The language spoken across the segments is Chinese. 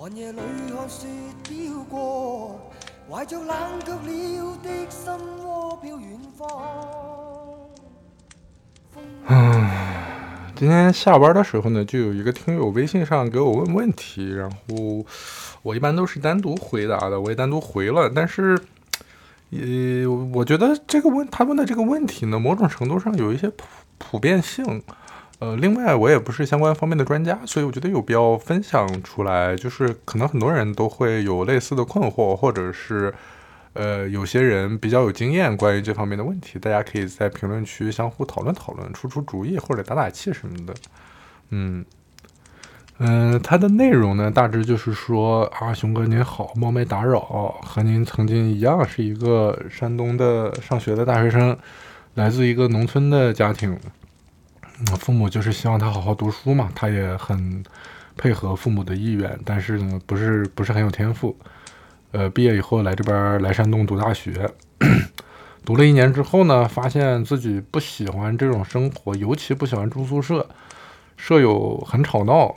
寒夜里看雪飘过，怀着冷却了的心窝飘远方。嗯，今天下班的时候呢，就有一个听友微信上给我问问题，然后我一般都是单独回答的，我也单独回了，但是，呃，我觉得这个问他问的这个问题呢，某种程度上有一些普普遍性，呃，另外我也不是相关方面的专家，所以我觉得有必要分享出来，就是可能很多人都会有类似的困惑，或者是。呃，有些人比较有经验，关于这方面的问题，大家可以在评论区相互讨论讨论，出出主意或者打打气什么的。嗯嗯，它的内容呢，大致就是说啊，熊哥您好，冒昧打扰，和您曾经一样是一个山东的上学的大学生，来自一个农村的家庭，父母就是希望他好好读书嘛，他也很配合父母的意愿，但是呢，不是不是很有天赋。呃，毕业以后来这边来山东读大学，读了一年之后呢，发现自己不喜欢这种生活，尤其不喜欢住宿舍，舍友很吵闹，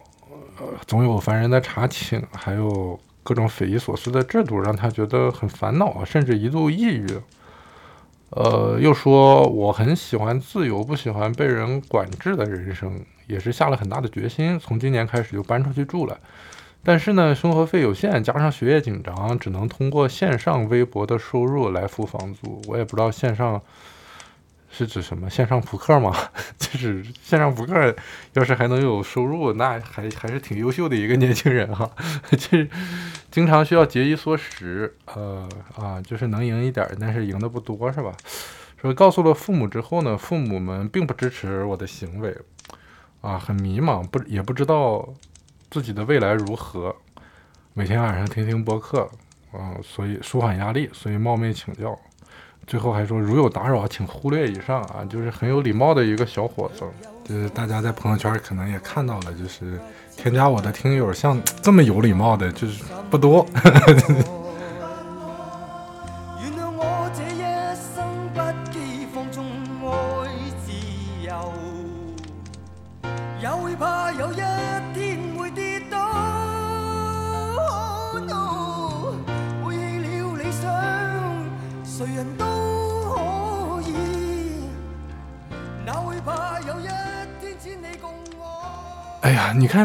呃，总有烦人的查寝，还有各种匪夷所思的制度，让他觉得很烦恼，甚至一度抑郁。呃，又说我很喜欢自由，不喜欢被人管制的人生，也是下了很大的决心，从今年开始就搬出去住了。但是呢，生活费有限，加上学业紧张，只能通过线上微薄的收入来付房租。我也不知道线上是指什么，线上扑克吗？就是线上扑克，要是还能有收入，那还还是挺优秀的一个年轻人哈。就是经常需要节衣缩食，呃啊，就是能赢一点，但是赢的不多，是吧？说告诉了父母之后呢，父母们并不支持我的行为，啊，很迷茫，不也不知道。自己的未来如何？每天晚上听听播客，嗯，所以舒缓压力，所以冒昧请教。最后还说，如有打扰，请忽略以上啊，就是很有礼貌的一个小伙子。就是大家在朋友圈可能也看到了，就是添加我的听友像这么有礼貌的，就是不多。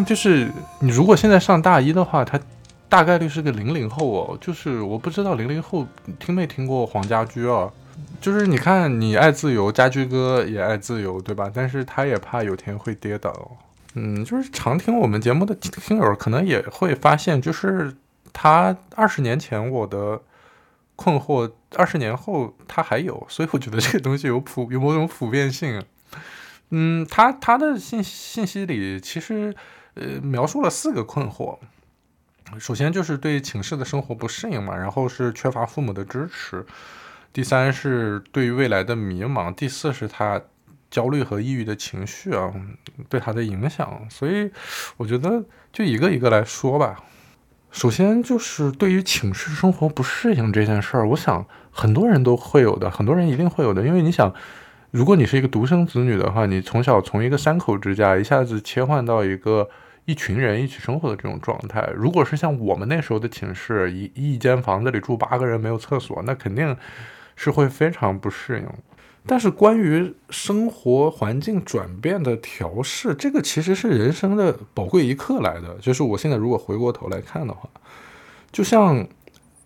就是你如果现在上大一的话，他大概率是个零零后哦。就是我不知道零零后听没听过黄家驹啊？就是你看，你爱自由，家驹哥也爱自由，对吧？但是他也怕有天会跌倒。嗯，就是常听我们节目的听友可能也会发现，就是他二十年前我的困惑，二十年后他还有，所以我觉得这个东西有普有某种普遍性。嗯，他他的信信息里其实，呃，描述了四个困惑。首先就是对寝室的生活不适应嘛，然后是缺乏父母的支持，第三是对于未来的迷茫，第四是他焦虑和抑郁的情绪啊对他的影响。所以我觉得就一个一个来说吧。首先就是对于寝室生活不适应这件事儿，我想很多人都会有的，很多人一定会有的，因为你想。如果你是一个独生子女的话，你从小从一个三口之家一下子切换到一个一群人一起生活的这种状态，如果是像我们那时候的寝室，一一间房子里住八个人没有厕所，那肯定是会非常不适应。但是关于生活环境转变的调试，这个其实是人生的宝贵一刻来的。就是我现在如果回过头来看的话，就像。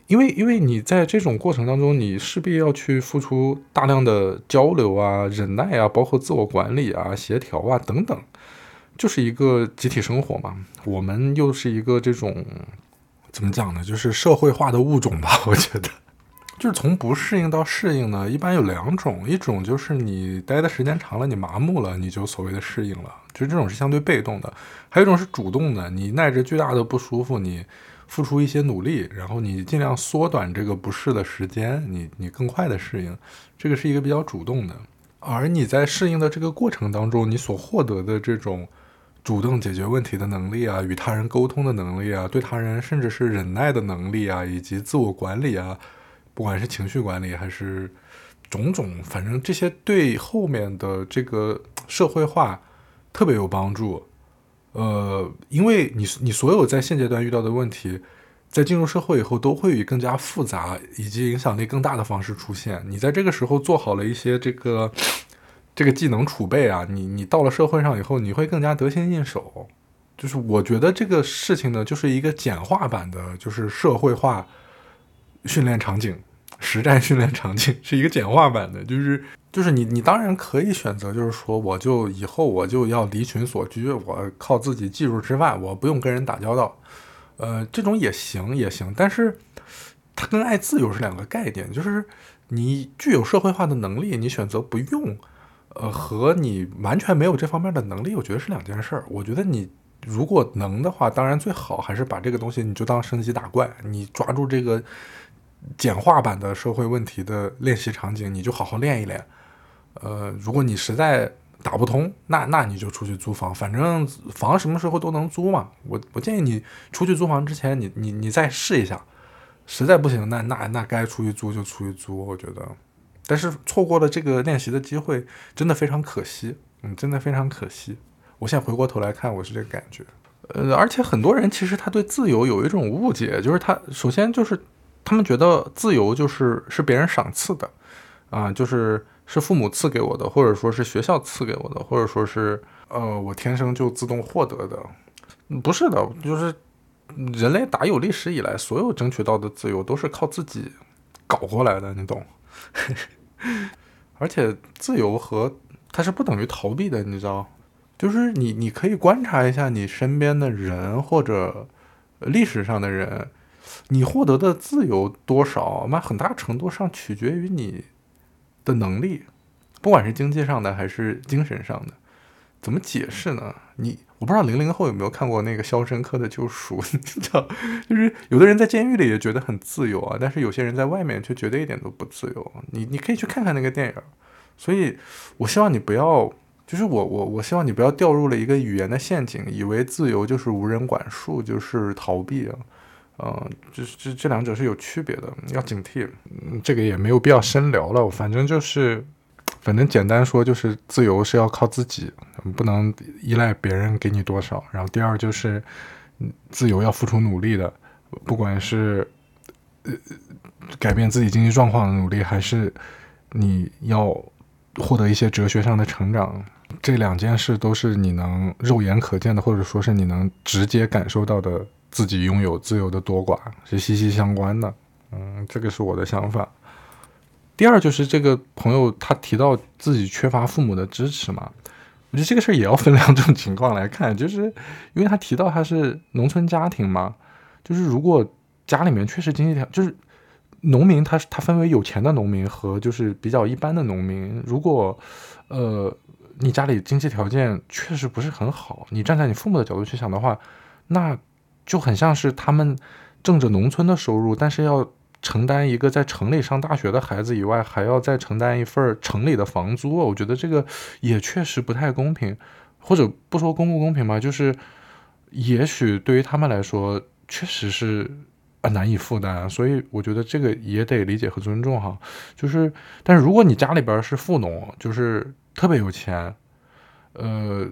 因为，因为你在这种过程当中，你势必要去付出大量的交流啊、忍耐啊，包括自我管理啊、协调啊等等，就是一个集体生活嘛。我们又是一个这种怎么讲呢？就是社会化的物种吧。我觉得，就是从不适应到适应呢，一般有两种，一种就是你待的时间长了，你麻木了，你就所谓的适应了，就这种是相对被动的；还有一种是主动的，你耐着巨大的不舒服，你。付出一些努力，然后你尽量缩短这个不适的时间，你你更快的适应，这个是一个比较主动的。而你在适应的这个过程当中，你所获得的这种主动解决问题的能力啊，与他人沟通的能力啊，对他人甚至是忍耐的能力啊，以及自我管理啊，不管是情绪管理还是种种，反正这些对后面的这个社会化特别有帮助。呃，因为你你所有在现阶段遇到的问题，在进入社会以后都会以更加复杂以及影响力更大的方式出现。你在这个时候做好了一些这个这个技能储备啊，你你到了社会上以后，你会更加得心应手。就是我觉得这个事情呢，就是一个简化版的，就是社会化训练场景。实战训练场景是一个简化版的，就是就是你你当然可以选择，就是说我就以后我就要离群所居，我靠自己技术吃饭，我不用跟人打交道，呃，这种也行也行，但是它跟爱自由是两个概念，就是你具有社会化的能力，你选择不用，呃，和你完全没有这方面的能力，我觉得是两件事儿。我觉得你如果能的话，当然最好还是把这个东西你就当升级打怪，你抓住这个。简化版的社会问题的练习场景，你就好好练一练。呃，如果你实在打不通，那那你就出去租房，反正房什么时候都能租嘛。我我建议你出去租房之前，你你你再试一下，实在不行，那那那该出去租就出去租。我觉得，但是错过了这个练习的机会，真的非常可惜。嗯，真的非常可惜。我现在回过头来看，我是这个感觉。呃，而且很多人其实他对自由有一种误解，就是他首先就是。他们觉得自由就是是别人赏赐的，啊，就是是父母赐给我的，或者说是学校赐给我的，或者说是呃我天生就自动获得的，不是的，就是人类打有历史以来，所有争取到的自由都是靠自己搞过来的，你懂？而且自由和它是不等于逃避的，你知道？就是你你可以观察一下你身边的人或者历史上的人。你获得的自由多少，那很大程度上取决于你的能力，不管是经济上的还是精神上的。怎么解释呢？你我不知道零零后有没有看过那个《肖申克的救赎》，你知道，就是有的人在监狱里也觉得很自由啊，但是有些人在外面却觉得一点都不自由。你你可以去看看那个电影。所以，我希望你不要，就是我我我希望你不要掉入了一个语言的陷阱，以为自由就是无人管束，就是逃避啊。嗯，这这这两者是有区别的，要警惕。嗯，这个也没有必要深聊了。反正就是，反正简单说就是，自由是要靠自己，不能依赖别人给你多少。然后第二就是，自由要付出努力的，不管是呃改变自己经济状况的努力，还是你要获得一些哲学上的成长，这两件事都是你能肉眼可见的，或者说是你能直接感受到的。自己拥有自由的多寡是息息相关的，嗯，这个是我的想法。第二就是这个朋友他提到自己缺乏父母的支持嘛，我觉得这个事儿也要分两种情况来看，就是因为他提到他是农村家庭嘛，就是如果家里面确实经济条就是农民，他他分为有钱的农民和就是比较一般的农民，如果呃你家里经济条件确实不是很好，你站在你父母的角度去想的话，那。就很像是他们挣着农村的收入，但是要承担一个在城里上大学的孩子以外，还要再承担一份城里的房租。我觉得这个也确实不太公平，或者不说公不公平吧，就是也许对于他们来说确实是难以负担。所以我觉得这个也得理解和尊重哈。就是，但是如果你家里边是富农，就是特别有钱，呃。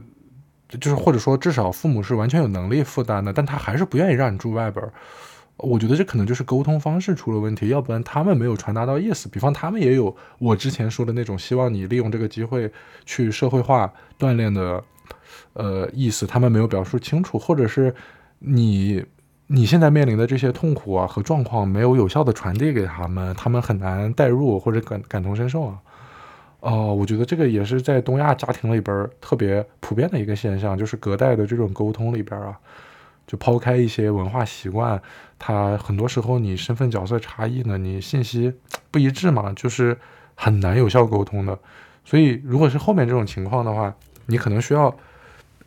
就是或者说至少父母是完全有能力负担的，但他还是不愿意让你住外边。我觉得这可能就是沟通方式出了问题，要不然他们没有传达到意思。比方他们也有我之前说的那种希望你利用这个机会去社会化锻炼的呃意思，他们没有表述清楚，或者是你你现在面临的这些痛苦啊和状况没有有效的传递给他们，他们很难代入或者感感同身受啊。哦，我觉得这个也是在东亚家庭里边特别普遍的一个现象，就是隔代的这种沟通里边啊，就抛开一些文化习惯，它很多时候你身份角色差异呢，你信息不一致嘛，就是很难有效沟通的。所以如果是后面这种情况的话，你可能需要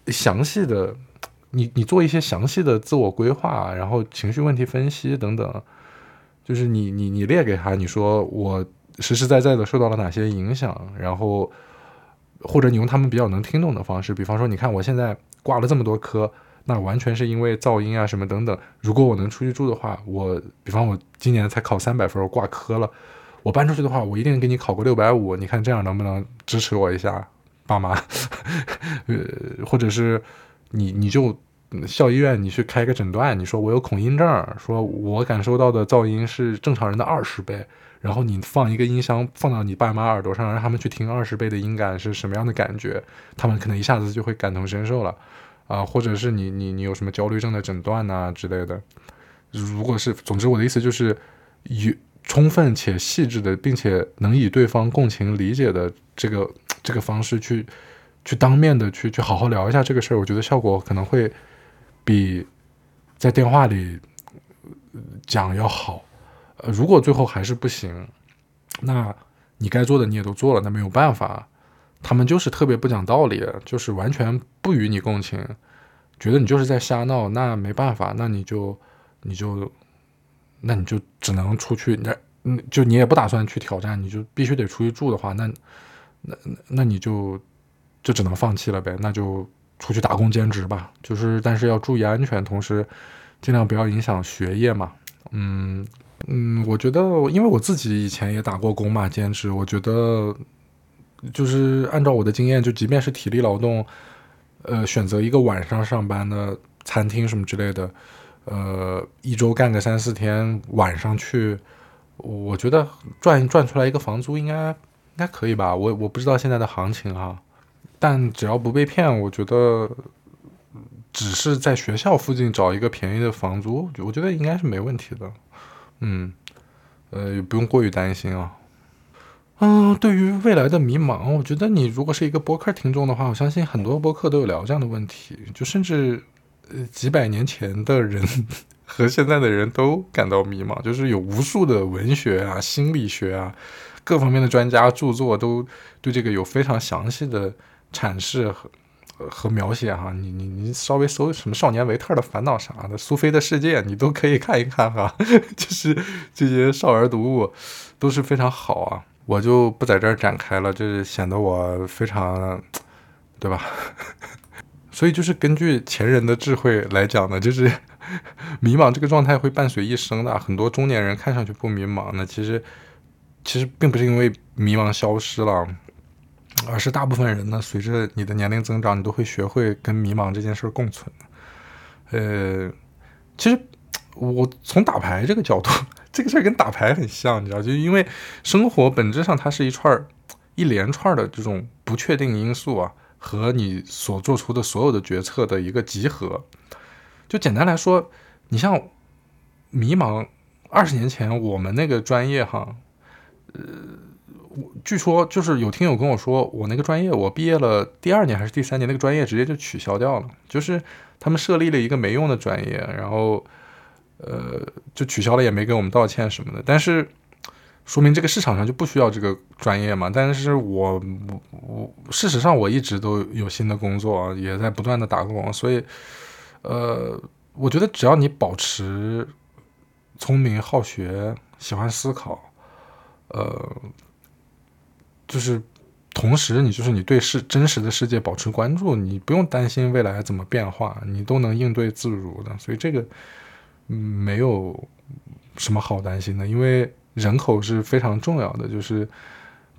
详细的，你你做一些详细的自我规划，然后情绪问题分析等等，就是你你你列给他，你说我。实实在在的受到了哪些影响？然后，或者你用他们比较能听懂的方式，比方说，你看我现在挂了这么多科，那完全是因为噪音啊什么等等。如果我能出去住的话，我比方我今年才考三百分，我挂科了，我搬出去的话，我一定给你考个六百五。你看这样能不能支持我一下，爸妈？呃，或者是你你就校医院你去开个诊断，你说我有恐音症，说我感受到的噪音是正常人的二十倍，然后你放一个音箱放到你爸妈耳朵上，让他们去听二十倍的音感是什么样的感觉，他们可能一下子就会感同身受了。啊，或者是你你你有什么焦虑症的诊断呐之类的，如果是，总之我的意思就是有充分且细致的，并且能以对方共情理解的这个这个方式去去当面的去去好好聊一下这个事儿，我觉得效果可能会比在电话里讲要好。呃，如果最后还是不行，那你该做的你也都做了，那没有办法。他们就是特别不讲道理，就是完全不与你共情，觉得你就是在瞎闹，那没办法，那你就你就那你就只能出去，那嗯，就你也不打算去挑战，你就必须得出去住的话，那那那你就就只能放弃了呗，那就出去打工兼职吧，就是但是要注意安全，同时尽量不要影响学业嘛，嗯嗯，我觉得因为我自己以前也打过工嘛，兼职，我觉得。就是按照我的经验，就即便是体力劳动，呃，选择一个晚上上班的餐厅什么之类的，呃，一周干个三四天，晚上去，我觉得赚赚出来一个房租应该应该可以吧？我我不知道现在的行情啊，但只要不被骗，我觉得只是在学校附近找一个便宜的房租，我觉得应该是没问题的。嗯，呃，也不用过于担心啊。嗯，对于未来的迷茫，我觉得你如果是一个播客听众的话，我相信很多播客都有聊这样的问题。就甚至呃几百年前的人 和现在的人都感到迷茫，就是有无数的文学啊、心理学啊各方面的专家著作都对这个有非常详细的阐释和和描写哈。你你你稍微搜什么《少年维特的烦恼》啥的，《苏菲的世界》，你都可以看一看哈。就是这些少儿读物都是非常好啊。我就不在这儿展开了，这显得我非常，对吧？所以就是根据前人的智慧来讲呢，就是 迷茫这个状态会伴随一生的。很多中年人看上去不迷茫呢，其实其实并不是因为迷茫消失了，而是大部分人呢，随着你的年龄增长，你都会学会跟迷茫这件事共存。呃，其实我从打牌这个角度。这个事儿跟打牌很像，你知道，就因为生活本质上它是一串儿、一连串的这种不确定因素啊，和你所做出的所有的决策的一个集合。就简单来说，你像迷茫，二十年前我们那个专业哈，呃，据说就是有听友跟我说，我那个专业我毕业了第二年还是第三年，那个专业直接就取消掉了，就是他们设立了一个没用的专业，然后。呃，就取消了也没给我们道歉什么的，但是说明这个市场上就不需要这个专业嘛。但是我我我，事实上我一直都有新的工作，也在不断的打工，所以呃，我觉得只要你保持聪明、好学、喜欢思考，呃，就是同时你就是你对世真实的世界保持关注，你不用担心未来怎么变化，你都能应对自如的。所以这个。嗯，没有什么好担心的，因为人口是非常重要的。就是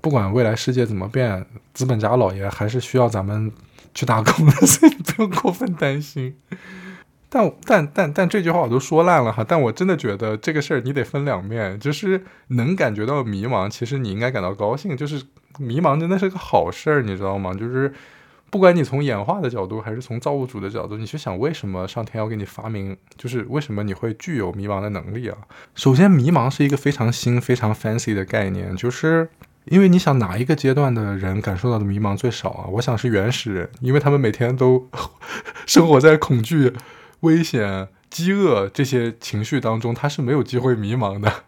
不管未来世界怎么变，资本家老爷还是需要咱们去打工的，所以不用过分担心。但但但但这句话我都说烂了哈。但我真的觉得这个事儿你得分两面，就是能感觉到迷茫，其实你应该感到高兴。就是迷茫真的是个好事儿，你知道吗？就是。不管你从演化的角度，还是从造物主的角度，你去想为什么上天要给你发明，就是为什么你会具有迷茫的能力啊？首先，迷茫是一个非常新、非常 fancy 的概念，就是因为你想哪一个阶段的人感受到的迷茫最少啊？我想是原始人，因为他们每天都 生活在恐惧、危险、饥饿这些情绪当中，他是没有机会迷茫的。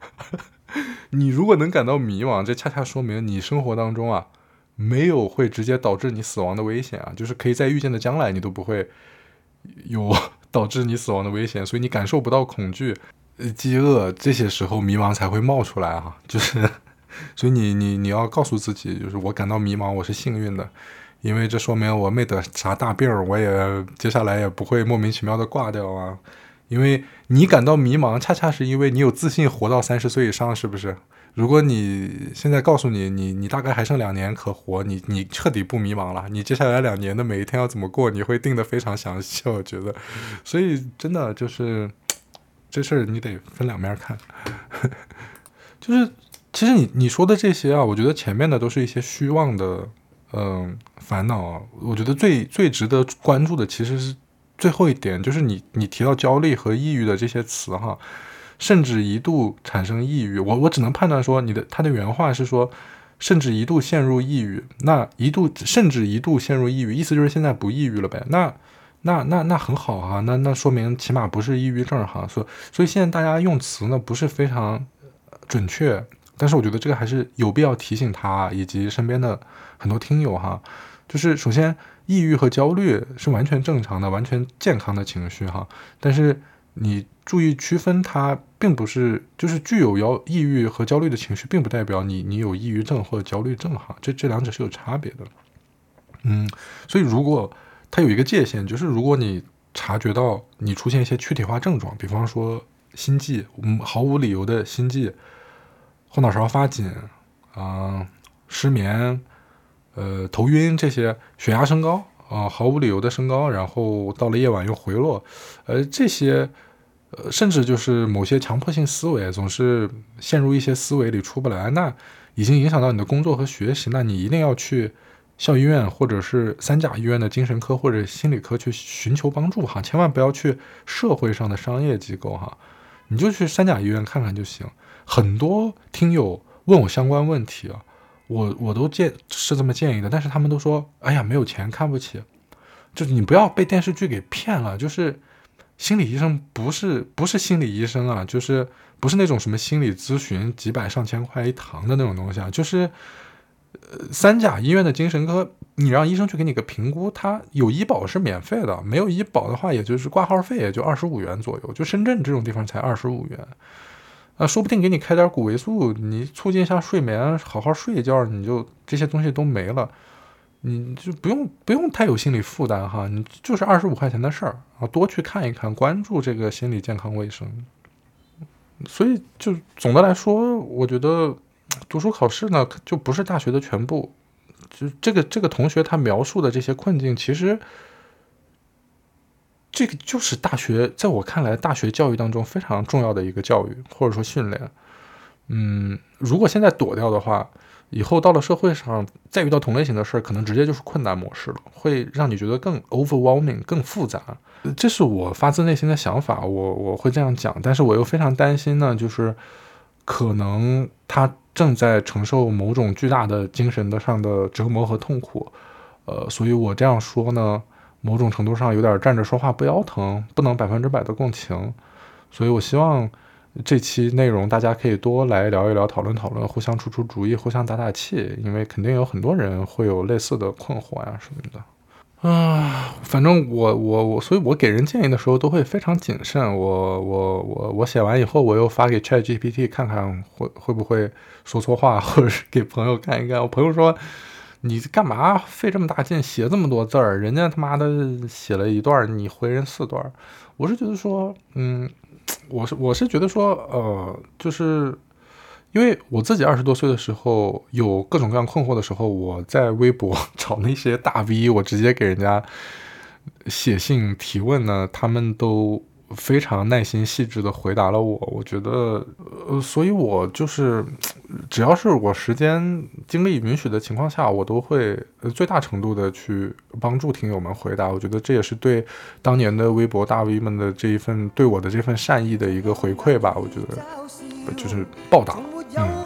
你如果能感到迷茫，这恰恰说明你生活当中啊。没有会直接导致你死亡的危险啊，就是可以在预见的将来你都不会有 导致你死亡的危险，所以你感受不到恐惧、饥饿，这些时候迷茫才会冒出来哈。就是，所以你你你要告诉自己，就是我感到迷茫，我是幸运的，因为这说明我没得啥大病，我也接下来也不会莫名其妙的挂掉啊。因为你感到迷茫，恰恰是因为你有自信活到三十岁以上，是不是？如果你现在告诉你，你你大概还剩两年可活，你你彻底不迷茫了。你接下来两年的每一天要怎么过，你会定得非常详细，我觉得。所以真的就是这事儿，你得分两面看。就是其实你你说的这些啊，我觉得前面的都是一些虚妄的嗯烦恼。我觉得最最值得关注的其实是最后一点，就是你你提到焦虑和抑郁的这些词哈。甚至一度产生抑郁，我我只能判断说你的他的原话是说，甚至一度陷入抑郁。那一度甚至一度陷入抑郁，意思就是现在不抑郁了呗？那那那那很好啊，那那说明起码不是抑郁症哈。所所以现在大家用词呢不是非常准确，但是我觉得这个还是有必要提醒他以及身边的很多听友哈，就是首先抑郁和焦虑是完全正常的、完全健康的情绪哈，但是你。注意区分，它并不是就是具有要抑郁和焦虑的情绪，并不代表你你有抑郁症或者焦虑症哈，这这两者是有差别的。嗯，所以如果它有一个界限，就是如果你察觉到你出现一些躯体化症状，比方说心悸，嗯，毫无理由的心悸，后脑勺发紧，啊，失眠，呃，头晕这些，血压升高啊，毫无理由的升高，然后到了夜晚又回落，呃，这些。呃，甚至就是某些强迫性思维，总是陷入一些思维里出不来，那已经影响到你的工作和学习，那你一定要去校医院或者是三甲医院的精神科或者心理科去寻求帮助哈，千万不要去社会上的商业机构哈，你就去三甲医院看看就行。很多听友问我相关问题啊，我我都建是这么建议的，但是他们都说，哎呀，没有钱看不起，就是你不要被电视剧给骗了，就是。心理医生不是不是心理医生啊，就是不是那种什么心理咨询几百上千块一堂的那种东西啊，就是呃三甲医院的精神科，你让医生去给你个评估，他有医保是免费的，没有医保的话，也就是挂号费也就二十五元左右，就深圳这种地方才二十五元，啊，说不定给你开点谷维素，你促进一下睡眠，好好睡一觉，你就这些东西都没了。你就不用不用太有心理负担哈，你就是二十五块钱的事儿啊，多去看一看，关注这个心理健康卫生。所以就总的来说，我觉得读书考试呢就不是大学的全部。就这个这个同学他描述的这些困境，其实这个就是大学在我看来，大学教育当中非常重要的一个教育或者说训练。嗯，如果现在躲掉的话。以后到了社会上，再遇到同类型的事儿，可能直接就是困难模式了，会让你觉得更 overwhelming、更复杂。这是我发自内心的想法，我我会这样讲，但是我又非常担心呢，就是可能他正在承受某种巨大的精神的上的折磨和痛苦，呃，所以我这样说呢，某种程度上有点站着说话不腰疼，不能百分之百的共情，所以我希望。这期内容大家可以多来聊一聊，讨论讨论，互相出出主意，互相打打气，因为肯定有很多人会有类似的困惑呀什么的。啊，反正我我我，所以我给人建议的时候都会非常谨慎。我我我我写完以后，我又发给 Chat GPT 看看会会不会说错话，或者是给朋友看一看。我朋友说：“你干嘛费这么大劲写这么多字儿？人家他妈的写了一段，你回人四段。”我是觉得说，嗯。我是我是觉得说，呃，就是因为我自己二十多岁的时候有各种各样困惑的时候，我在微博 找那些大 V，我直接给人家写信提问呢，他们都。非常耐心细致的回答了我，我觉得，呃，所以我就是，只要是我时间精力允许的情况下，我都会最大程度的去帮助听友们回答。我觉得这也是对当年的微博大 V 们的这一份对我的这份善意的一个回馈吧。我觉得就是报答。嗯。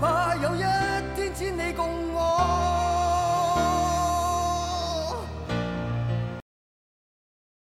怕有一天只你共